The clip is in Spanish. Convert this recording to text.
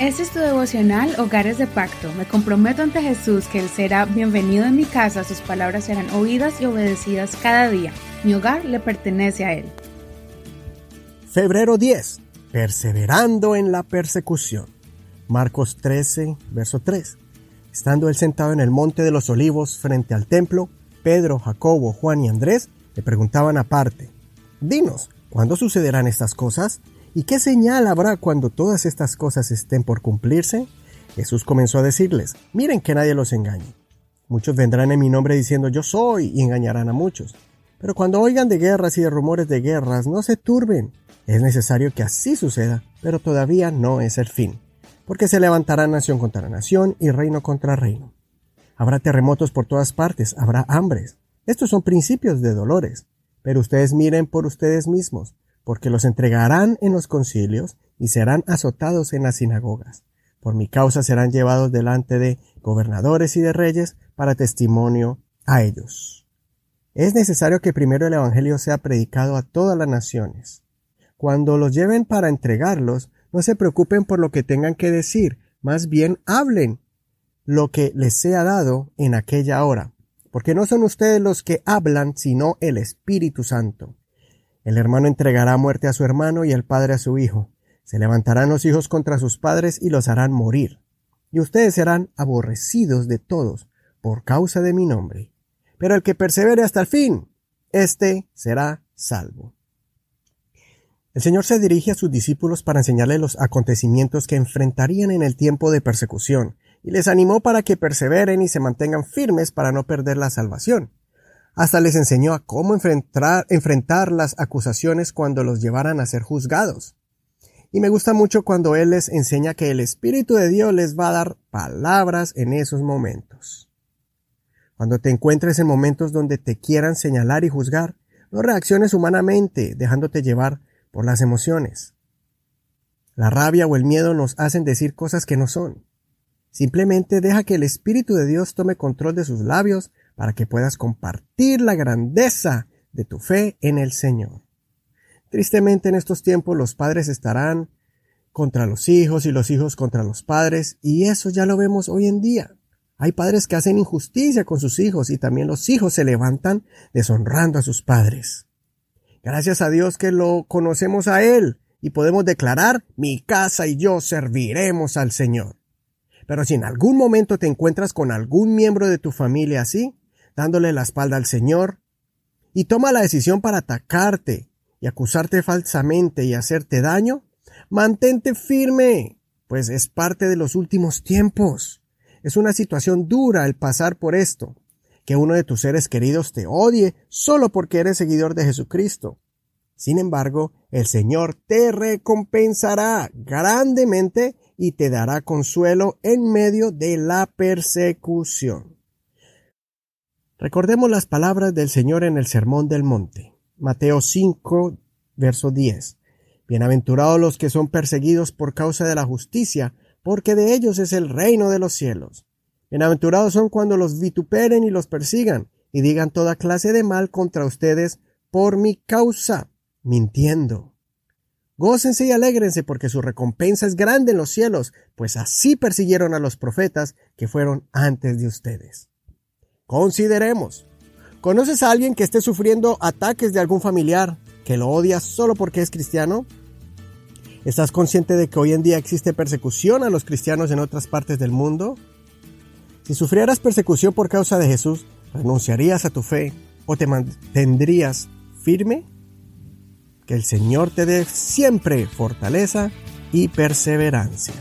Este es tu devocional Hogares de Pacto. Me comprometo ante Jesús que Él será bienvenido en mi casa, sus palabras serán oídas y obedecidas cada día. Mi hogar le pertenece a Él. Febrero 10. Perseverando en la persecución. Marcos 13, verso 3. Estando él sentado en el monte de los olivos frente al templo, Pedro, Jacobo, Juan y Andrés le preguntaban aparte, Dinos, ¿cuándo sucederán estas cosas? ¿Y qué señal habrá cuando todas estas cosas estén por cumplirse? Jesús comenzó a decirles, miren que nadie los engañe. Muchos vendrán en mi nombre diciendo yo soy y engañarán a muchos. Pero cuando oigan de guerras y de rumores de guerras, no se turben. Es necesario que así suceda, pero todavía no es el fin. Porque se levantará nación contra nación y reino contra reino. Habrá terremotos por todas partes, habrá hambres. Estos son principios de dolores. Pero ustedes miren por ustedes mismos, porque los entregarán en los concilios y serán azotados en las sinagogas. Por mi causa serán llevados delante de gobernadores y de reyes para testimonio a ellos. Es necesario que primero el Evangelio sea predicado a todas las naciones. Cuando los lleven para entregarlos, no se preocupen por lo que tengan que decir, más bien hablen lo que les sea dado en aquella hora, porque no son ustedes los que hablan, sino el Espíritu Santo. El hermano entregará muerte a su hermano y el padre a su hijo. Se levantarán los hijos contra sus padres y los harán morir. Y ustedes serán aborrecidos de todos por causa de mi nombre. Pero el que persevere hasta el fin, éste será salvo. El Señor se dirige a sus discípulos para enseñarles los acontecimientos que enfrentarían en el tiempo de persecución, y les animó para que perseveren y se mantengan firmes para no perder la salvación. Hasta les enseñó a cómo enfrentar, enfrentar las acusaciones cuando los llevaran a ser juzgados. Y me gusta mucho cuando Él les enseña que el Espíritu de Dios les va a dar palabras en esos momentos. Cuando te encuentres en momentos donde te quieran señalar y juzgar, no reacciones humanamente, dejándote llevar por las emociones. La rabia o el miedo nos hacen decir cosas que no son. Simplemente deja que el Espíritu de Dios tome control de sus labios para que puedas compartir la grandeza de tu fe en el Señor. Tristemente en estos tiempos los padres estarán contra los hijos y los hijos contra los padres y eso ya lo vemos hoy en día. Hay padres que hacen injusticia con sus hijos y también los hijos se levantan deshonrando a sus padres. Gracias a Dios que lo conocemos a Él y podemos declarar mi casa y yo serviremos al Señor. Pero si en algún momento te encuentras con algún miembro de tu familia así, dándole la espalda al Señor, y toma la decisión para atacarte y acusarte falsamente y hacerte daño, mantente firme, pues es parte de los últimos tiempos. Es una situación dura el pasar por esto, que uno de tus seres queridos te odie solo porque eres seguidor de Jesucristo. Sin embargo, el Señor te recompensará grandemente y te dará consuelo en medio de la persecución. Recordemos las palabras del Señor en el Sermón del Monte. Mateo 5, verso 10. Bienaventurados los que son perseguidos por causa de la justicia, porque de ellos es el reino de los cielos. Bienaventurados son cuando los vituperen y los persigan, y digan toda clase de mal contra ustedes por mi causa, mintiendo. Gócense y alégrense porque su recompensa es grande en los cielos, pues así persiguieron a los profetas que fueron antes de ustedes. Consideremos. ¿Conoces a alguien que esté sufriendo ataques de algún familiar que lo odia solo porque es cristiano? ¿Estás consciente de que hoy en día existe persecución a los cristianos en otras partes del mundo? Si sufrieras persecución por causa de Jesús, ¿renunciarías a tu fe o te mantendrías firme? Que el Señor te dé siempre fortaleza y perseverancia.